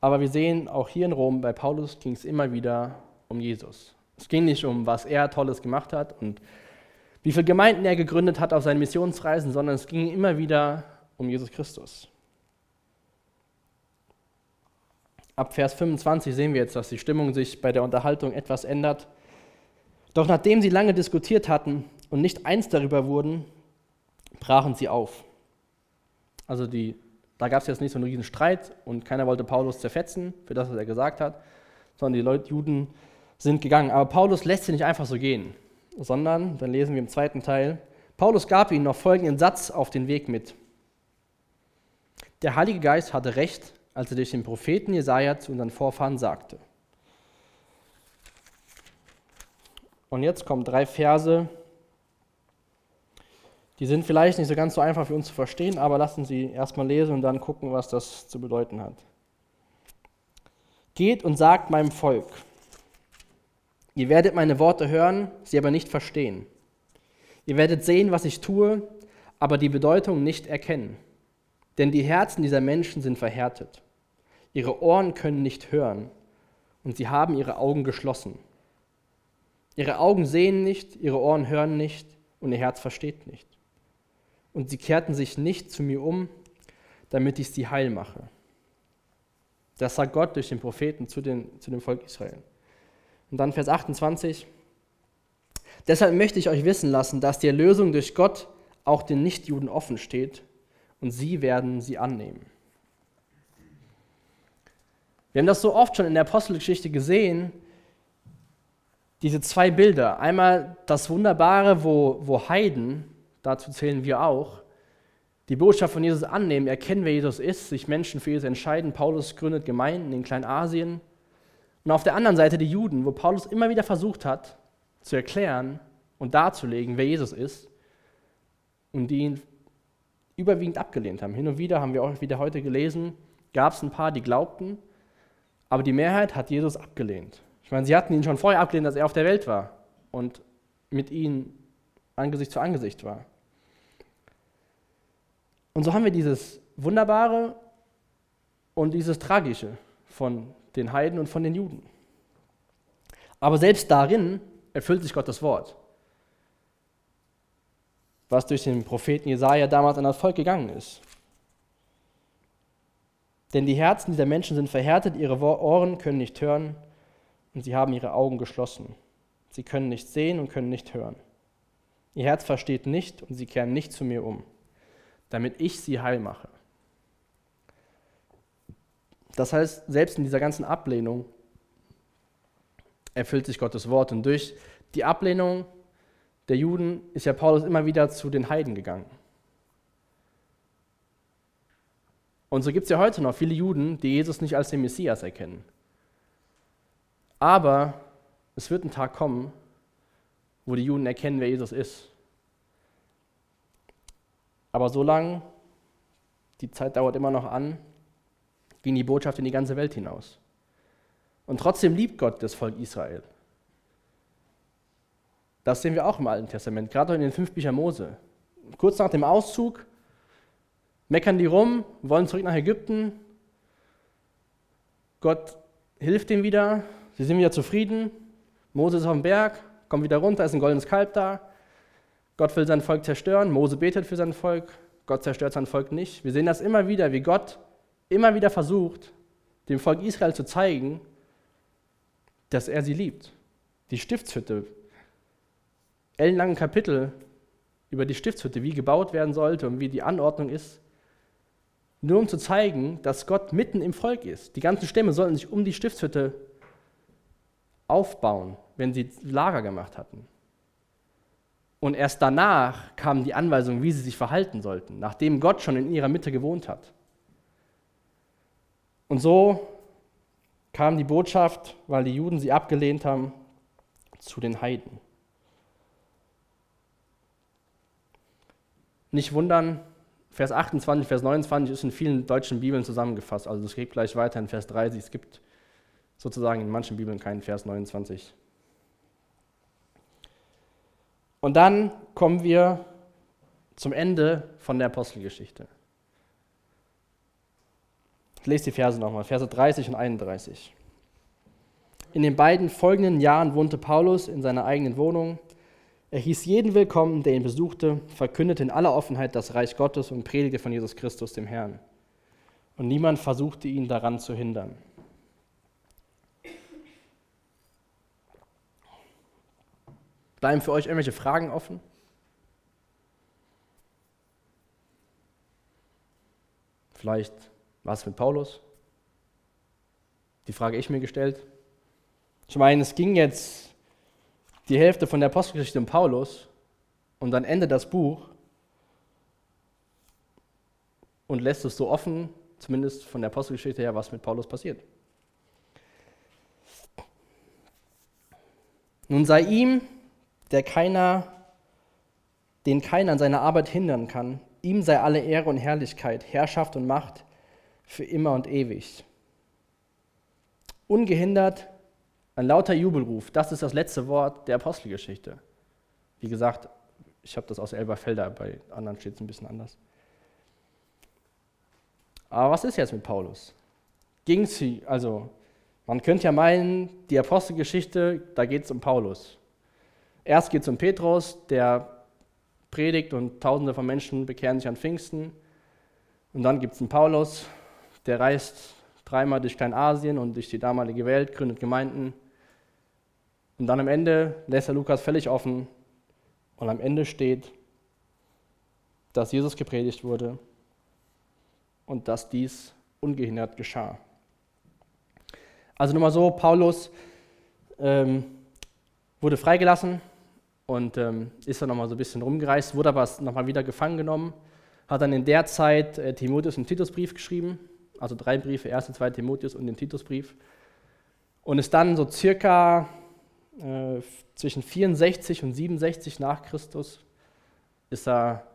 Aber wir sehen auch hier in Rom, bei Paulus ging es immer wieder um Jesus. Es ging nicht um, was er Tolles gemacht hat und wie viele Gemeinden er gegründet hat auf seinen Missionsreisen, sondern es ging immer wieder um Jesus Christus. Ab Vers 25 sehen wir jetzt, dass die Stimmung sich bei der Unterhaltung etwas ändert. Doch nachdem sie lange diskutiert hatten und nicht eins darüber wurden, brachen sie auf. Also die, da gab es jetzt nicht so einen riesen Streit und keiner wollte Paulus zerfetzen für das, was er gesagt hat, sondern die Leute, Juden sind gegangen. Aber Paulus lässt sie nicht einfach so gehen, sondern, dann lesen wir im zweiten Teil, Paulus gab ihnen noch folgenden Satz auf den Weg mit. Der Heilige Geist hatte recht, als er durch den Propheten Jesaja zu unseren Vorfahren sagte. Und jetzt kommen drei Verse, die sind vielleicht nicht so ganz so einfach für uns zu verstehen, aber lassen Sie erstmal lesen und dann gucken, was das zu bedeuten hat. Geht und sagt meinem Volk, ihr werdet meine Worte hören, sie aber nicht verstehen. Ihr werdet sehen, was ich tue, aber die Bedeutung nicht erkennen. Denn die Herzen dieser Menschen sind verhärtet. Ihre Ohren können nicht hören und sie haben ihre Augen geschlossen. Ihre Augen sehen nicht, ihre Ohren hören nicht und ihr Herz versteht nicht. Und sie kehrten sich nicht zu mir um, damit ich sie heil mache. Das sagt Gott durch den Propheten zu, den, zu dem Volk Israel. Und dann Vers 28. Deshalb möchte ich euch wissen lassen, dass die Erlösung durch Gott auch den Nichtjuden offen steht und sie werden sie annehmen. Wir haben das so oft schon in der Apostelgeschichte gesehen, diese zwei Bilder. Einmal das Wunderbare, wo, wo Heiden, dazu zählen wir auch, die Botschaft von Jesus annehmen, erkennen, wer Jesus ist, sich Menschen für Jesus entscheiden. Paulus gründet Gemeinden in Kleinasien. Und auf der anderen Seite die Juden, wo Paulus immer wieder versucht hat, zu erklären und darzulegen, wer Jesus ist und die ihn überwiegend abgelehnt haben. Hin und wieder haben wir auch wieder heute gelesen, gab es ein paar, die glaubten, aber die Mehrheit hat Jesus abgelehnt. Ich meine, sie hatten ihn schon vorher abgelehnt, als er auf der Welt war und mit ihnen Angesicht zu Angesicht war. Und so haben wir dieses Wunderbare und dieses Tragische von den Heiden und von den Juden. Aber selbst darin erfüllt sich Gottes Wort, was durch den Propheten Jesaja damals an das Volk gegangen ist. Denn die Herzen dieser Menschen sind verhärtet, ihre Ohren können nicht hören und sie haben ihre Augen geschlossen. Sie können nicht sehen und können nicht hören. Ihr Herz versteht nicht und sie kehren nicht zu mir um damit ich sie heil mache. Das heißt, selbst in dieser ganzen Ablehnung erfüllt sich Gottes Wort. Und durch die Ablehnung der Juden ist ja Paulus immer wieder zu den Heiden gegangen. Und so gibt es ja heute noch viele Juden, die Jesus nicht als den Messias erkennen. Aber es wird ein Tag kommen, wo die Juden erkennen, wer Jesus ist. Aber solange, die Zeit dauert immer noch an, ging die Botschaft in die ganze Welt hinaus. Und trotzdem liebt Gott das Volk Israel. Das sehen wir auch im Alten Testament, gerade in den fünf Büchern Mose. Kurz nach dem Auszug meckern die rum, wollen zurück nach Ägypten. Gott hilft ihnen wieder, sie sind wieder zufrieden. Mose ist auf dem Berg, kommt wieder runter, ist ein goldenes Kalb da. Gott will sein Volk zerstören, Mose betet für sein Volk, Gott zerstört sein Volk nicht. Wir sehen das immer wieder, wie Gott immer wieder versucht, dem Volk Israel zu zeigen, dass er sie liebt. Die Stiftshütte, ellenlangen Kapitel über die Stiftshütte, wie gebaut werden sollte und wie die Anordnung ist, nur um zu zeigen, dass Gott mitten im Volk ist. Die ganzen Stämme sollten sich um die Stiftshütte aufbauen, wenn sie Lager gemacht hatten. Und erst danach kamen die Anweisungen, wie sie sich verhalten sollten, nachdem Gott schon in ihrer Mitte gewohnt hat. Und so kam die Botschaft, weil die Juden sie abgelehnt haben, zu den Heiden. Nicht wundern, Vers 28, Vers 29 ist in vielen deutschen Bibeln zusammengefasst. Also es geht gleich weiter in Vers 30. Es gibt sozusagen in manchen Bibeln keinen Vers 29. Und dann kommen wir zum Ende von der Apostelgeschichte. Ich lese die Verse nochmal, Verse 30 und 31. In den beiden folgenden Jahren wohnte Paulus in seiner eigenen Wohnung. Er hieß jeden willkommen, der ihn besuchte, verkündete in aller Offenheit das Reich Gottes und predigte von Jesus Christus, dem Herrn. Und niemand versuchte ihn daran zu hindern. Bleiben für euch irgendwelche Fragen offen? Vielleicht war es mit Paulus? Die Frage ich mir gestellt. Ich meine, es ging jetzt die Hälfte von der Apostelgeschichte um Paulus und dann endet das Buch und lässt es so offen, zumindest von der Apostelgeschichte her, was mit Paulus passiert. Nun sei ihm, der keiner, den keiner an seiner Arbeit hindern kann, ihm sei alle Ehre und Herrlichkeit, Herrschaft und Macht für immer und ewig. Ungehindert ein lauter Jubelruf, das ist das letzte Wort der Apostelgeschichte. Wie gesagt, ich habe das aus Elberfelder, bei anderen steht es ein bisschen anders. Aber was ist jetzt mit Paulus? Ging sie, also man könnte ja meinen, die Apostelgeschichte, da geht es um Paulus. Erst geht es um Petrus, der predigt und tausende von Menschen bekehren sich an Pfingsten. Und dann gibt es einen Paulus, der reist dreimal durch Kleinasien und durch die damalige Welt, gründet Gemeinden. Und dann am Ende lässt er Lukas völlig offen und am Ende steht, dass Jesus gepredigt wurde und dass dies ungehindert geschah. Also nur mal so, Paulus ähm, wurde freigelassen und ähm, ist dann nochmal so ein bisschen rumgereist, wurde aber nochmal wieder gefangen genommen, hat dann in der Zeit äh, Timotheus und Titusbrief geschrieben, also drei Briefe, 1. 2 Timotheus und den Titusbrief und ist dann so circa äh, zwischen 64 und 67 nach Christus ist er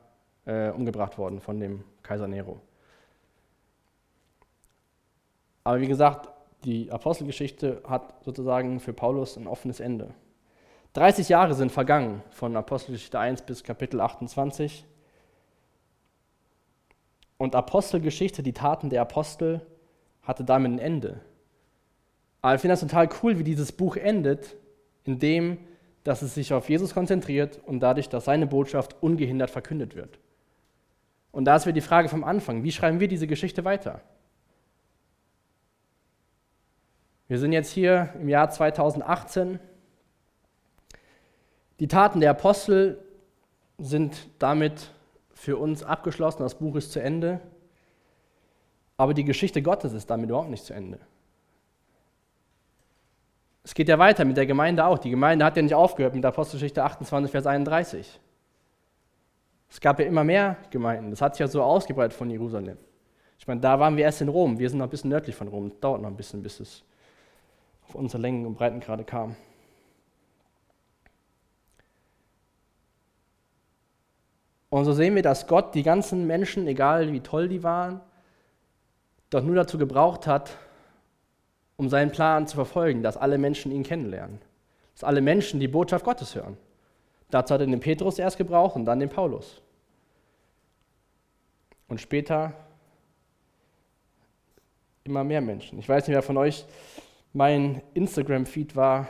äh, umgebracht worden von dem Kaiser Nero. Aber wie gesagt, die Apostelgeschichte hat sozusagen für Paulus ein offenes Ende. 30 Jahre sind vergangen von Apostelgeschichte 1 bis Kapitel 28. Und Apostelgeschichte, die Taten der Apostel, hatte damit ein Ende. Aber ich finde das total cool, wie dieses Buch endet, indem dass es sich auf Jesus konzentriert und dadurch, dass seine Botschaft ungehindert verkündet wird. Und da ist wieder die Frage vom Anfang, wie schreiben wir diese Geschichte weiter? Wir sind jetzt hier im Jahr 2018. Die Taten der Apostel sind damit für uns abgeschlossen, das Buch ist zu Ende. Aber die Geschichte Gottes ist damit überhaupt nicht zu Ende. Es geht ja weiter mit der Gemeinde auch. Die Gemeinde hat ja nicht aufgehört mit der Apostelgeschichte 28, Vers 31. Es gab ja immer mehr Gemeinden. Das hat sich ja so ausgebreitet von Jerusalem. Ich meine, da waren wir erst in Rom. Wir sind noch ein bisschen nördlich von Rom. Es dauert noch ein bisschen, bis es auf unsere Längen und Breiten gerade kam. Und so sehen wir, dass Gott die ganzen Menschen, egal wie toll die waren, doch nur dazu gebraucht hat, um seinen Plan zu verfolgen, dass alle Menschen ihn kennenlernen. Dass alle Menschen die Botschaft Gottes hören. Dazu hat er den Petrus erst gebraucht und dann den Paulus. Und später immer mehr Menschen. Ich weiß nicht, wer von euch mein Instagram-Feed war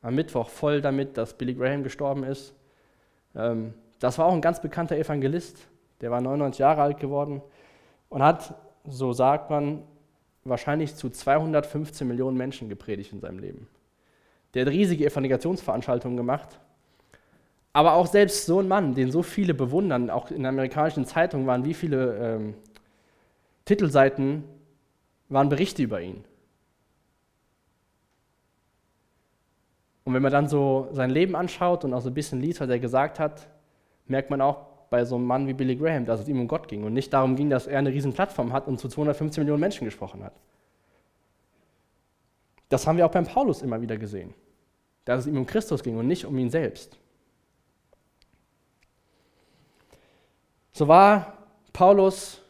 am Mittwoch voll damit, dass Billy Graham gestorben ist. Ähm, das war auch ein ganz bekannter Evangelist. Der war 99 Jahre alt geworden und hat, so sagt man, wahrscheinlich zu 215 Millionen Menschen gepredigt in seinem Leben. Der hat riesige Evangelisationsveranstaltungen gemacht. Aber auch selbst so ein Mann, den so viele bewundern, auch in amerikanischen Zeitungen waren wie viele ähm, Titelseiten, waren Berichte über ihn. Und wenn man dann so sein Leben anschaut und auch so ein bisschen liest, was er gesagt hat, merkt man auch bei so einem Mann wie Billy Graham, dass es ihm um Gott ging und nicht darum ging, dass er eine riesen Plattform hat und zu 215 Millionen Menschen gesprochen hat. Das haben wir auch beim Paulus immer wieder gesehen, dass es ihm um Christus ging und nicht um ihn selbst. So war Paulus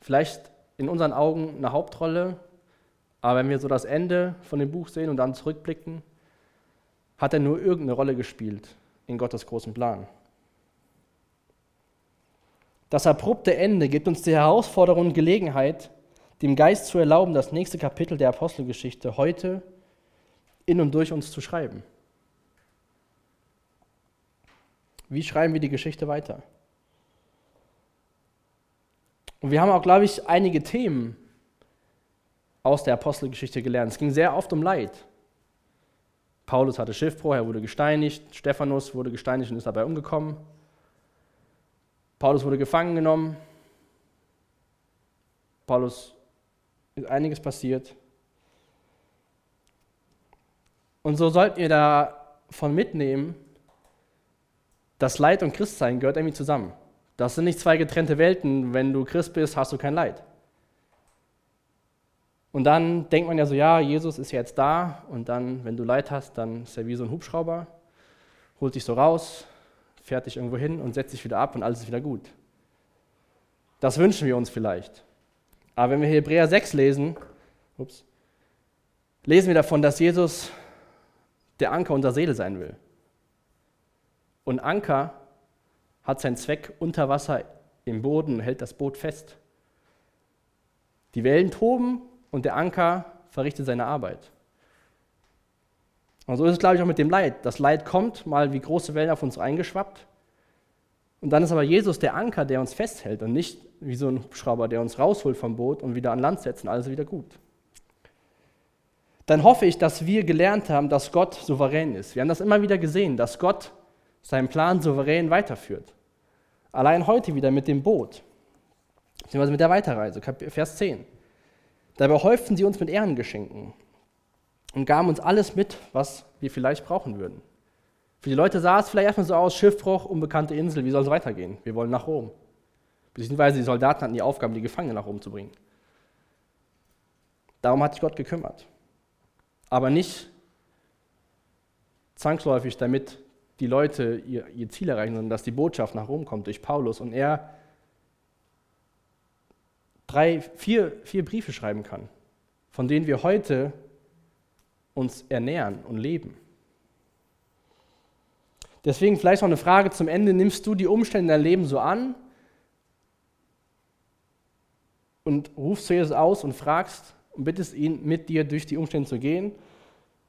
vielleicht in unseren Augen eine Hauptrolle, aber wenn wir so das Ende von dem Buch sehen und dann zurückblicken, hat er nur irgendeine Rolle gespielt in Gottes großen Plan. Das abrupte Ende gibt uns die Herausforderung und Gelegenheit, dem Geist zu erlauben, das nächste Kapitel der Apostelgeschichte heute in und durch uns zu schreiben. Wie schreiben wir die Geschichte weiter? Und wir haben auch, glaube ich, einige Themen aus der Apostelgeschichte gelernt. Es ging sehr oft um Leid. Paulus hatte Schiffbruch, er wurde gesteinigt, Stephanus wurde gesteinigt und ist dabei umgekommen. Paulus wurde gefangen genommen. Paulus ist einiges passiert. Und so sollten wir davon mitnehmen, das Leid und Christsein gehört irgendwie zusammen. Das sind nicht zwei getrennte Welten. Wenn du Christ bist, hast du kein Leid. Und dann denkt man ja so, ja, Jesus ist jetzt da und dann, wenn du Leid hast, dann ist er wie so ein Hubschrauber, holt dich so raus, dich irgendwo hin und setzt dich wieder ab und alles ist wieder gut. Das wünschen wir uns vielleicht. Aber wenn wir Hebräer 6 lesen, ups, lesen wir davon, dass Jesus der Anker unserer Seele sein will. Und Anker hat seinen Zweck unter Wasser im Boden und hält das Boot fest. Die Wellen toben und der Anker verrichtet seine Arbeit. Und so ist es, glaube ich, auch mit dem Leid. Das Leid kommt mal wie große Wellen auf uns eingeschwappt. Und dann ist aber Jesus der Anker, der uns festhält und nicht wie so ein Hubschrauber, der uns rausholt vom Boot und wieder an Land setzt und alles wieder gut. Dann hoffe ich, dass wir gelernt haben, dass Gott souverän ist. Wir haben das immer wieder gesehen, dass Gott seinen Plan souverän weiterführt. Allein heute wieder mit dem Boot, beziehungsweise mit der Weiterreise, Vers 10. Dabei häuften sie uns mit Ehrengeschenken und gaben uns alles mit, was wir vielleicht brauchen würden. Für die Leute sah es vielleicht erstmal so aus, Schiffbruch, unbekannte Insel, wie soll es weitergehen? Wir wollen nach Rom. Beziehungsweise die Soldaten hatten die Aufgabe, die Gefangenen nach Rom zu bringen. Darum hat sich Gott gekümmert. Aber nicht zwangsläufig, damit die Leute ihr, ihr Ziel erreichen, sondern dass die Botschaft nach Rom kommt durch Paulus und er drei, vier, vier Briefe schreiben kann, von denen wir heute uns ernähren und leben. Deswegen vielleicht noch eine Frage zum Ende. Nimmst du die Umstände in deinem Leben so an und rufst zu Jesus aus und fragst und bittest ihn, mit dir durch die Umstände zu gehen?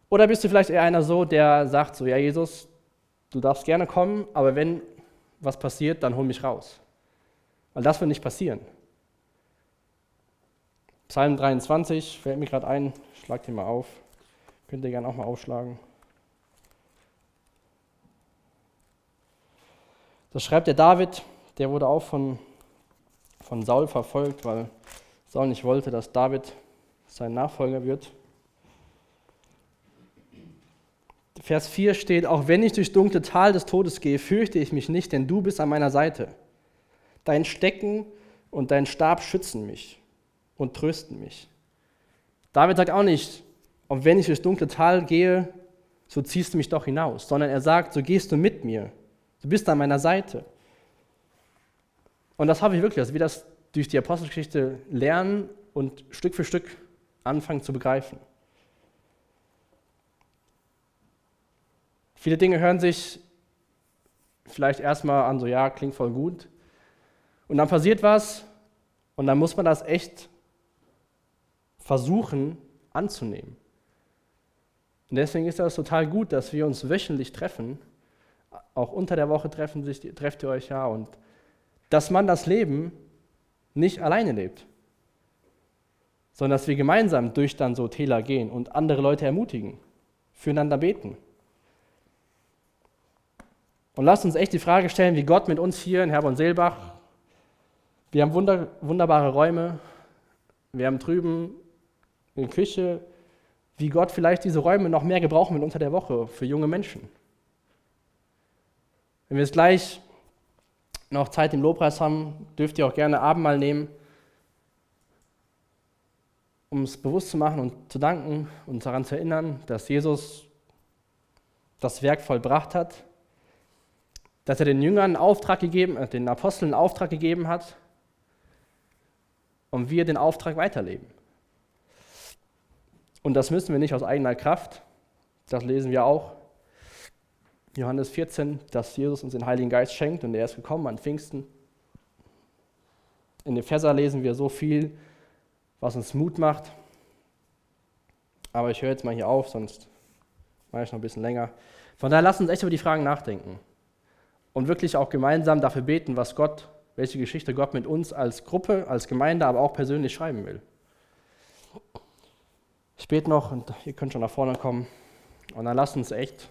Oder bist du vielleicht eher einer so, der sagt so, ja Jesus, du darfst gerne kommen, aber wenn was passiert, dann hol mich raus. Weil das wird nicht passieren. Psalm 23 fällt mir gerade ein, schlag den mal auf. Könnt ihr gerne auch mal aufschlagen. Das schreibt der David, der wurde auch von, von Saul verfolgt, weil Saul nicht wollte, dass David sein Nachfolger wird. Vers 4 steht, auch wenn ich durchs dunkle Tal des Todes gehe, fürchte ich mich nicht, denn du bist an meiner Seite. Dein Stecken und dein Stab schützen mich und trösten mich. David sagt auch nicht, auch wenn ich durchs dunkle Tal gehe, so ziehst du mich doch hinaus, sondern er sagt, so gehst du mit mir, du bist an meiner Seite. Und das habe ich wirklich, dass wir das durch die Apostelgeschichte lernen und Stück für Stück anfangen zu begreifen. Viele Dinge hören sich vielleicht erstmal an, so ja, klingt voll gut. Und dann passiert was und dann muss man das echt versuchen anzunehmen. Und deswegen ist das total gut, dass wir uns wöchentlich treffen. Auch unter der Woche treffen sich, trefft ihr euch ja. Und dass man das Leben nicht alleine lebt, sondern dass wir gemeinsam durch dann so Täler gehen und andere Leute ermutigen, füreinander beten. Und lasst uns echt die Frage stellen, wie Gott mit uns hier in Herborn-Seelbach, wir haben wunder, wunderbare Räume, wir haben drüben eine Küche, wie Gott vielleicht diese Räume noch mehr gebrauchen will unter der Woche für junge Menschen. Wenn wir jetzt gleich noch Zeit im Lobpreis haben, dürft ihr auch gerne Abendmahl nehmen, um es bewusst zu machen und zu danken und daran zu erinnern, dass Jesus das Werk vollbracht hat dass er den Jüngern einen Auftrag gegeben, äh, den Aposteln einen Auftrag gegeben hat und wir den Auftrag weiterleben. Und das müssen wir nicht aus eigener Kraft. Das lesen wir auch. Johannes 14, dass Jesus uns den Heiligen Geist schenkt und er ist gekommen an Pfingsten. In den Verser lesen wir so viel, was uns Mut macht. Aber ich höre jetzt mal hier auf, sonst mache ich noch ein bisschen länger. Von daher lasst uns echt über die Fragen nachdenken und wirklich auch gemeinsam dafür beten, was Gott, welche Geschichte Gott mit uns als Gruppe, als Gemeinde, aber auch persönlich schreiben will. Bete noch und ihr könnt schon nach vorne kommen. Und dann lasst uns echt.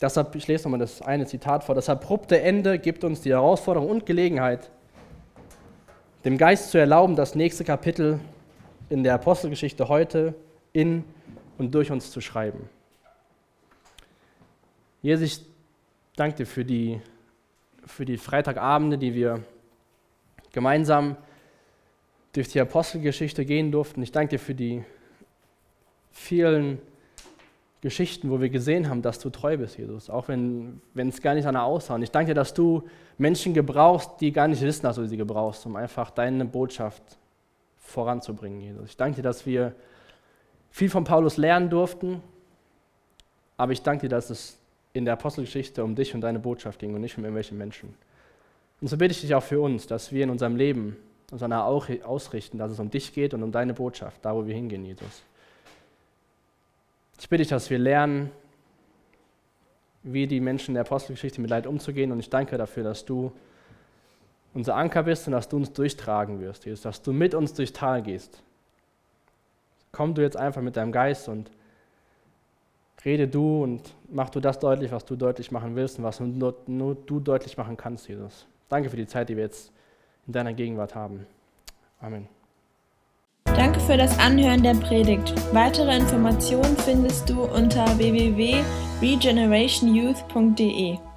Deshalb, ich lese nochmal das eine Zitat vor. Das abrupte Ende gibt uns die Herausforderung und Gelegenheit, dem Geist zu erlauben, das nächste Kapitel in der Apostelgeschichte heute in und durch uns zu schreiben. Jesus, ich danke dir für die, für die Freitagabende, die wir gemeinsam durch die Apostelgeschichte gehen durften. Ich danke dir für die vielen Geschichten, wo wir gesehen haben, dass du treu bist, Jesus, auch wenn, es gar nicht danach aussah. Und ich danke dir, dass du Menschen gebrauchst, die gar nicht wissen, dass du sie gebrauchst, um einfach deine Botschaft voranzubringen, Jesus. Ich danke dir, dass wir viel von Paulus lernen durften, aber ich danke dir, dass es in der Apostelgeschichte um dich und deine Botschaft ging und nicht um irgendwelche Menschen. Und so bitte ich dich auch für uns, dass wir in unserem Leben uns danach ausrichten, dass es um dich geht und um deine Botschaft, da wo wir hingehen, Jesus. Ich bitte dich, dass wir lernen, wie die Menschen der Apostelgeschichte mit Leid umzugehen. Und ich danke dafür, dass du unser Anker bist und dass du uns durchtragen wirst, Jesus, dass du mit uns durchs Tal gehst. Komm du jetzt einfach mit deinem Geist und rede du und mach du das deutlich, was du deutlich machen willst und was nur, nur du deutlich machen kannst, Jesus. Danke für die Zeit, die wir jetzt in deiner Gegenwart haben. Amen. Danke für das Anhören der Predigt. Weitere Informationen findest du unter www.regenerationyouth.de.